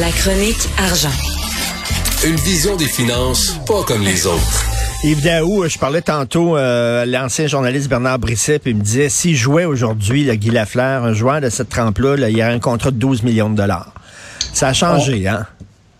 La chronique argent. Une vision des finances pas comme les autres. Yves Daou, je parlais tantôt euh, l'ancien journaliste Bernard Brisset, puis il me disait s'il jouait aujourd'hui le Guy Lafleur, un joueur de cette trempe-là, il y a un contrat de 12 millions de dollars. Ça a changé, hein?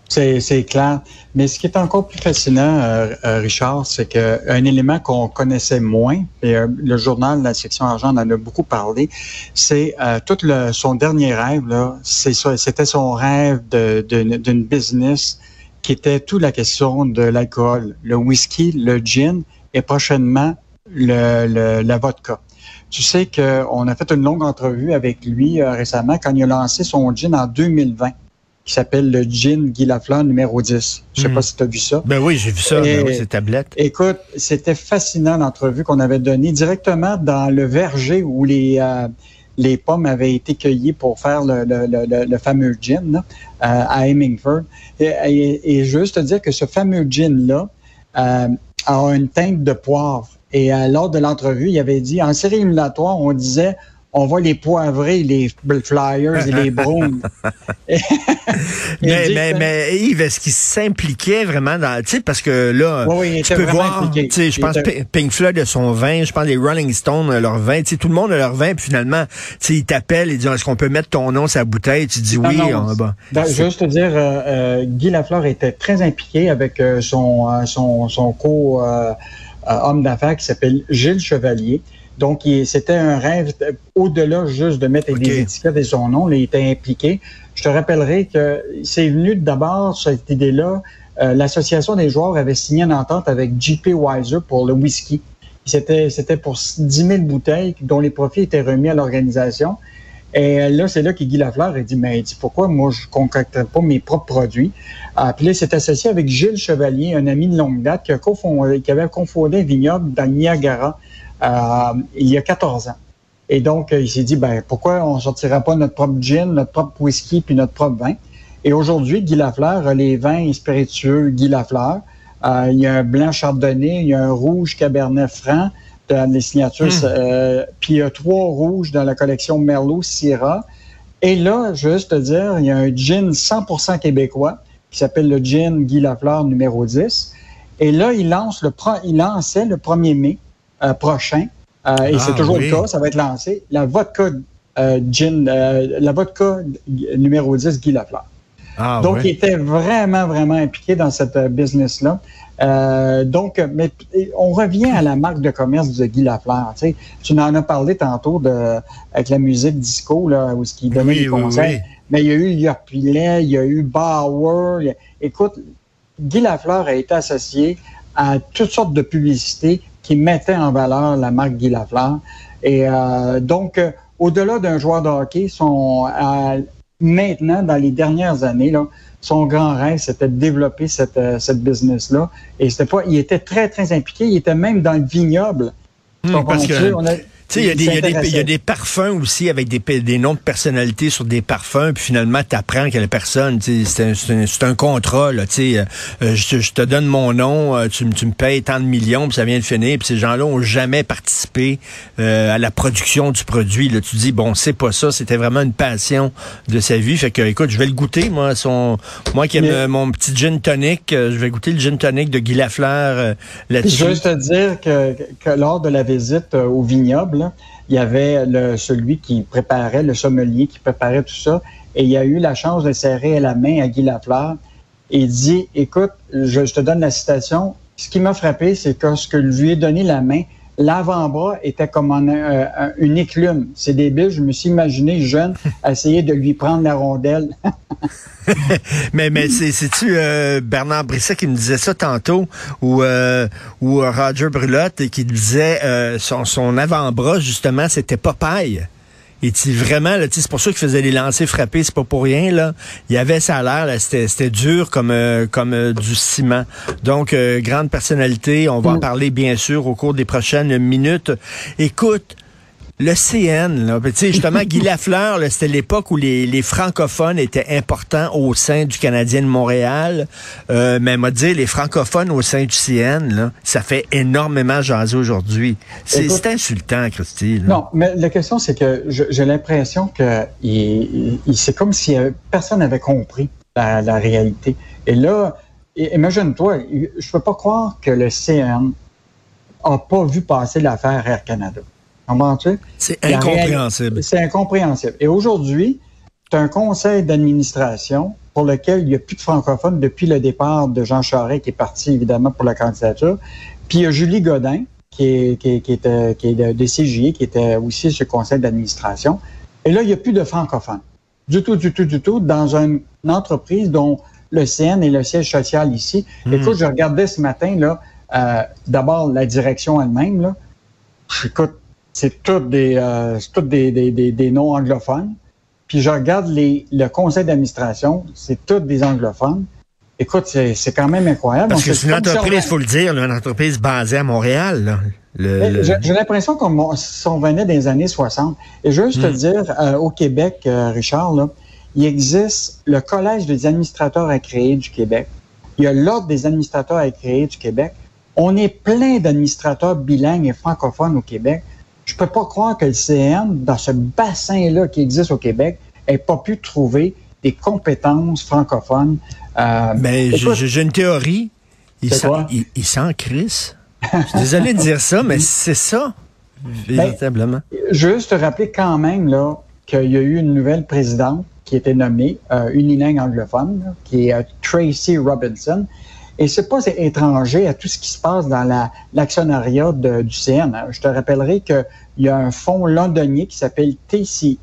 C'est clair. Mais ce qui est encore plus fascinant, euh, euh, Richard, c'est qu'un élément qu'on connaissait moins, et euh, le journal, la section argent en a beaucoup parlé, c'est tout le, son dernier rêve, c'était son rêve d'une business qui était toute la question de l'alcool, le whisky, le gin et prochainement le, le, la vodka. Tu sais qu'on a fait une longue entrevue avec lui récemment quand il a lancé son gin en 2020 qui s'appelle le gin Guy Lafleur numéro 10. Je sais pas hmm. si tu as vu ça. Ben oui, j'ai vu ça, ben oui, ces tablettes. Écoute, c'était fascinant l'entrevue qu'on avait donnée directement dans le verger où les euh, les pommes avaient été cueillies pour faire le, le, le, fameux gin euh, à Hemingford. Et, et, juste te dire que ce fameux gin-là euh, a une teinte de poivre. Et lors de l'entrevue, il avait dit, en série éliminatoire, on disait on va les poivrer, les Flyers et les Browns. mais, mais, mais, Yves, est-ce qu'il s'impliquait vraiment dans, tu sais, parce que là, tu peux voir, tu sais, je pense Pink Floyd a son vin, je pense les Rolling Stones leur vin, tu sais, tout le monde a leur vin, puis finalement, tu sais, ils t'appellent, ils disent, est-ce qu'on peut mettre ton nom sur la bouteille? Tu dis oui. Non, juste te dire, euh, euh, Guy Lafleur était très impliqué avec euh, son, son, son co-homme d'affaires qui s'appelle Gilles Chevalier. Donc, c'était un rêve au-delà juste de mettre des étiquettes et son nom. il était impliqué. Je te rappellerai que c'est venu d'abord, cette idée-là, euh, l'Association des joueurs avait signé une entente avec JP Weiser pour le whisky. C'était, c'était pour 10 000 bouteilles dont les profits étaient remis à l'organisation. Et là, c'est là que Guy Lafleur a dit, mais dit, pourquoi moi je concocterais pas mes propres produits? Ah, puis là, il s'est associé avec Gilles Chevalier, un ami de longue date qui, a qui avait confondé un vignoble dans Niagara il y a 14 ans. Et donc, euh, il s'est dit, ben, pourquoi on sortirait pas notre propre gin, notre propre whisky, puis notre propre vin? Et aujourd'hui, Guy Lafleur a les vins spiritueux Guy Lafleur. Euh, il y a un blanc chardonnay, il y a un rouge cabernet franc dans les signatures, hmm. euh, puis il y a trois rouges dans la collection Merlot Syrah. Et là, juste te dire, il y a un gin 100% québécois qui s'appelle le gin Guy Lafleur numéro 10. Et là, il lance le il lançait le 1er mai euh, prochain, euh, et c'est ah, toujours le cas, ça va être lancé, la vodka euh, gin, la vodka numéro 10 Guy Lafleur. Ah, donc, il était vraiment, vraiment impliqué dans cette business-là. Euh, donc, mais on revient à la marque de commerce de Guy Lafleur. Tu, sais, tu en as parlé tantôt de, avec la musique disco, là, où ce qui donnait des conseils. Mais il y a eu Yorpilet, il y a eu Bauer. écoute, Guy Lafleur a été associé à toutes sortes de publicités qui mettait en valeur la marque Guy Lafleur. Et euh, donc, euh, au-delà d'un joueur de hockey, son, euh, maintenant, dans les dernières années, là, son grand rêve, c'était de développer cette, cette business-là. Et c'était pas, il était très, très impliqué. Il était même dans le vignoble. Hmm, parce que... on a, tu sais, il y, a des parfums aussi avec des, des noms de personnalités sur des parfums, puis finalement, tu apprends que la personne, c'est un, un, contrat, là, tu sais, euh, je, te donne mon nom, euh, tu, tu me payes tant de millions, puis ça vient de finir, puis ces gens-là ont jamais participé euh, à la production du produit. Là, tu dis, bon, c'est pas ça, c'était vraiment une passion de sa vie. Fait que, écoute, je vais le goûter, moi, son, moi qui aime mon petit gin tonic, je vais goûter le gin tonic de Guy Lafleur là-dessus. Je veux juste te dire que, que lors de la visite au vignoble, il y avait celui qui préparait, le sommelier qui préparait tout ça, et il a eu la chance de serrer la main à Guy Lafleur. Et dit, écoute, je, te donne la citation, ce qui m'a frappé, c'est que ce que lui ai donné la main, l'avant-bras était comme une éclume. C'est débile, je me suis imaginé jeune essayer de lui prendre la rondelle. mais mais c'est-tu euh, Bernard Brisset qui me disait ça tantôt, ou, euh, ou Roger Brulotte qui disait euh, son, son avant-bras, justement, c'était Popeye? Et vraiment, c'est pour ça qu'il faisait les lancers frappés, c'est pas pour rien, là. Il y avait ça à l'air, c'était dur comme, euh, comme euh, du ciment. Donc, euh, grande personnalité, on va en mm. parler bien sûr au cours des prochaines minutes. Écoute, le CN, là, justement, Guy Lafleur, c'était l'époque où les, les, francophones étaient importants au sein du Canadien de Montréal. Euh, mais m'a dit, les francophones au sein du CN, là, ça fait énormément jaser aujourd'hui. C'est insultant, Christy. Non, mais la question, c'est que j'ai l'impression que il, c'est comme si personne n'avait compris la, réalité. Et là, imagine-toi, je peux pas croire que le CN a pas vu passer l'affaire Air Canada. C'est incompréhensible. C'est incompréhensible. Et aujourd'hui, tu as un conseil d'administration pour lequel il n'y a plus de francophones depuis le départ de Jean Charest, qui est parti évidemment pour la candidature. Puis il y a Julie Godin, qui est, qui, qui était, qui est de, CGI, qui était aussi le conseil d'administration. Et là, il n'y a plus de francophones. Du tout, du tout, du tout, dans une, entreprise dont le CN est le siège social ici. Hmm. Écoute, je regardais ce matin, là, euh, d'abord la direction elle-même, là. Écoute, c'est tout des, euh, tout des, des, des, des noms anglophones. Puis je regarde les, le conseil d'administration, c'est tous des anglophones. Écoute, c'est quand même incroyable. Parce que c'est une entreprise, il faut le dire, une entreprise basée à Montréal. J'ai l'impression qu'on on venait des années 60. Et je veux juste te hmm. dire, euh, au Québec, euh, Richard, là, il existe le Collège des administrateurs à créer du Québec. Il y a l'Ordre des administrateurs à créer du Québec. On est plein d'administrateurs bilingues et francophones au Québec. Je peux pas croire que le CN, dans ce bassin-là qui existe au Québec, ait pas pu trouver des compétences francophones. Euh, mais j'ai une théorie. Il sent, il, il sent Chris. Je suis désolé de dire ça, mais c'est ça, véritablement. Ben, juste te rappeler quand même là qu'il y a eu une nouvelle présidente qui était nommée, euh, unilingue anglophone, qui est euh, Tracy Robinson. Et c'est pas étranger à tout ce qui se passe dans l'actionnariat du CN. Je te rappellerai qu'il y a un fonds londonien qui s'appelle TCI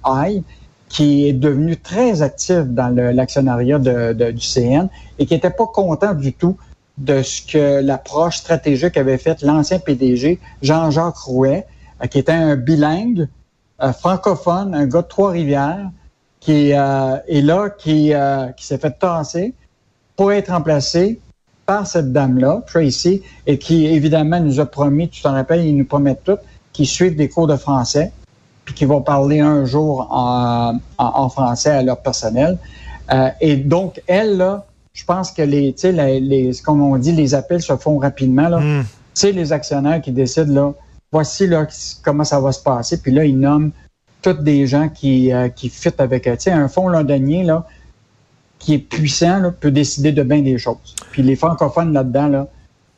qui est devenu très actif dans l'actionnariat du CN et qui n'était pas content du tout de ce que l'approche stratégique avait faite l'ancien PDG, Jean-Jacques Rouet, euh, qui était un bilingue, euh, francophone, un gars de Trois-Rivières, qui euh, est là, qui, qui s'est fait tasser pour être remplacé par cette dame-là, Tracy, et qui évidemment nous a promis, tu t'en rappelles, ils nous promettent tout, qu'ils suivent des cours de français, puis qu'ils vont parler un jour en, en, français à leur personnel. Euh, et donc, elle, là, je pense que les, tu sais, les, comme on dit, les appels se font rapidement. Là. Tu sais, les actionnaires qui décident, là, voici là, comment ça va se passer. Puis là, ils nomment tous des gens qui, euh, qui fit avec, tu sais, un fonds londonien, là, qui est puissant, là, peut décider de bien des choses. Puis les francophones là-dedans, là,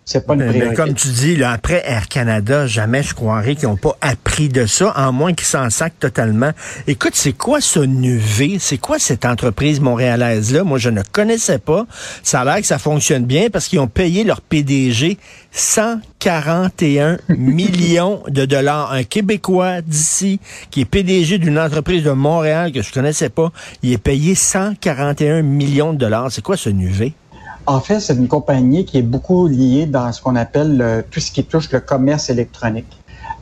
c'est pas une mais, comme tu dis, là, après Air Canada, jamais je croirais qu'ils n'ont pas appris de ça, en moins qu'ils s'en sacent totalement. Écoute, c'est quoi ce NUV? C'est quoi cette entreprise montréalaise-là? Moi, je ne connaissais pas. Ça a l'air que ça fonctionne bien parce qu'ils ont payé leur PDG 141 millions de dollars. Un Québécois d'ici, qui est PDG d'une entreprise de Montréal que je connaissais pas, il est payé 141 millions de dollars. C'est quoi ce NUV? En fait, c'est une compagnie qui est beaucoup liée dans ce qu'on appelle tout ce qui touche le commerce électronique.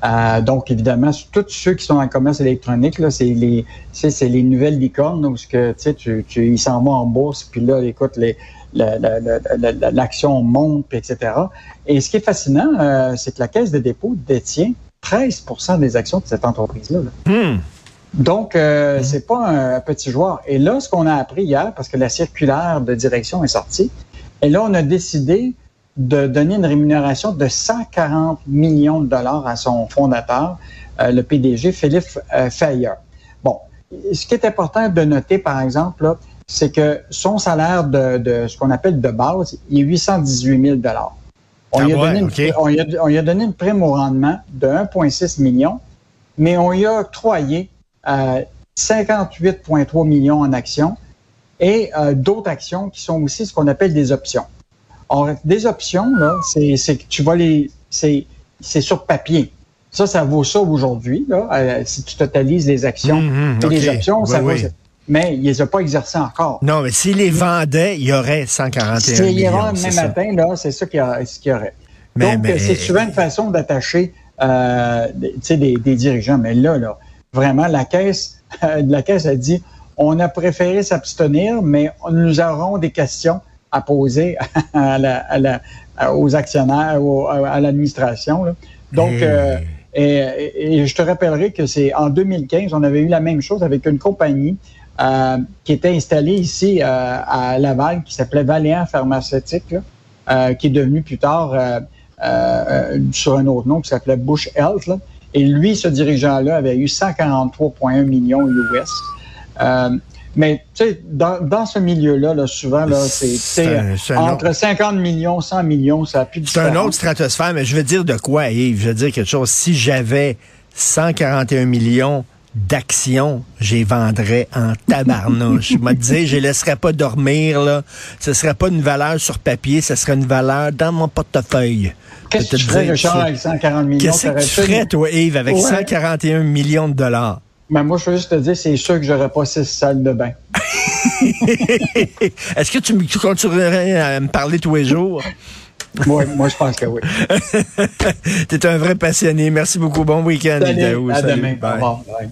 Euh, donc, évidemment, tous ceux qui sont en commerce électronique, là, c'est les, c'est les nouvelles licornes où ce que, tu sais, tu, tu, ils s'en vont en bourse, puis là, écoute, les, l'action monte, etc. Et ce qui est fascinant, euh, c'est que la Caisse de dépôt détient 13% des actions de cette entreprise-là. Hmm. Donc, euh, hmm. c'est pas un petit joueur. Et là, ce qu'on a appris hier, parce que la circulaire de direction est sortie, et là, on a décidé de donner une rémunération de 140 millions de dollars à son fondateur, euh, le PDG Philippe euh, Bon, ce qui est important de noter, par exemple, c'est que son salaire de, ce qu'on appelle de base, il est 818 000 dollars. On, ah lui a donné une, on, a, donné une prime au rendement de 1,6 million, mais on y a octroyé 58,3 euh, millions en actions et euh, d'autres actions qui sont aussi ce qu'on appelle des options. Or, des options, là, c'est que tu vas les. C'est sur papier. Ça, ça vaut ça aujourd'hui. Euh, si tu totalises les actions mmh, mmh, et les options, ça vaut. Mais il ne les a pas exercées encore. Non, mais s'il les vendait, il y aurait 141 millions. S'il les vendait même matin, là, c'est ça qu'il y, aurait. Donc, c'est souvent une façon d'attacher euh, des, des, dirigeants. Mais là, là, vraiment, la caisse, la caisse a dit on a préféré s'abstenir, mais nous aurons des questions à poser aux actionnaires, à l'administration. Donc, euh, et, je te rappellerai que c'est en 2015, on avait eu la même chose avec une compagnie euh, qui était installée ici euh, à Laval, qui s'appelait Valéant Pharmaceutique, qui est devenu plus tard sur un autre nom qui s'appelait Bush Health. Et lui, ce dirigeant-là, avait eu 143,1 millions US. Euh, Mais tu sais, dans, dans ce milieu-là, là, souvent, là, c'est entre 50 millions, 100 millions, ça a plus de C'est un autre stratosphère, mais je veux dire de quoi, Yves? Je veux dire quelque chose. Si j'avais 141 millions d'actions, j'y vendrais en tabarnouche. je me disais, je les laisserais pas dormir, là. Ce serait pas une valeur sur papier, ce serait une valeur dans mon portefeuille. Qu'est-ce que tu ferais, Richard, avec 140 millions? Qu'est-ce que tu ferais, toi, Yves, avec 141 millions de dollars? Ben, moi, je veux juste te dire, c'est sûr que j'aurais pas six salles de bain. Est-ce que tu, continuerais à me parler tous les jours? moi, moi, je pense que oui. tu es un vrai passionné. Merci beaucoup. Bon week-end. Salut, à demain. Bye.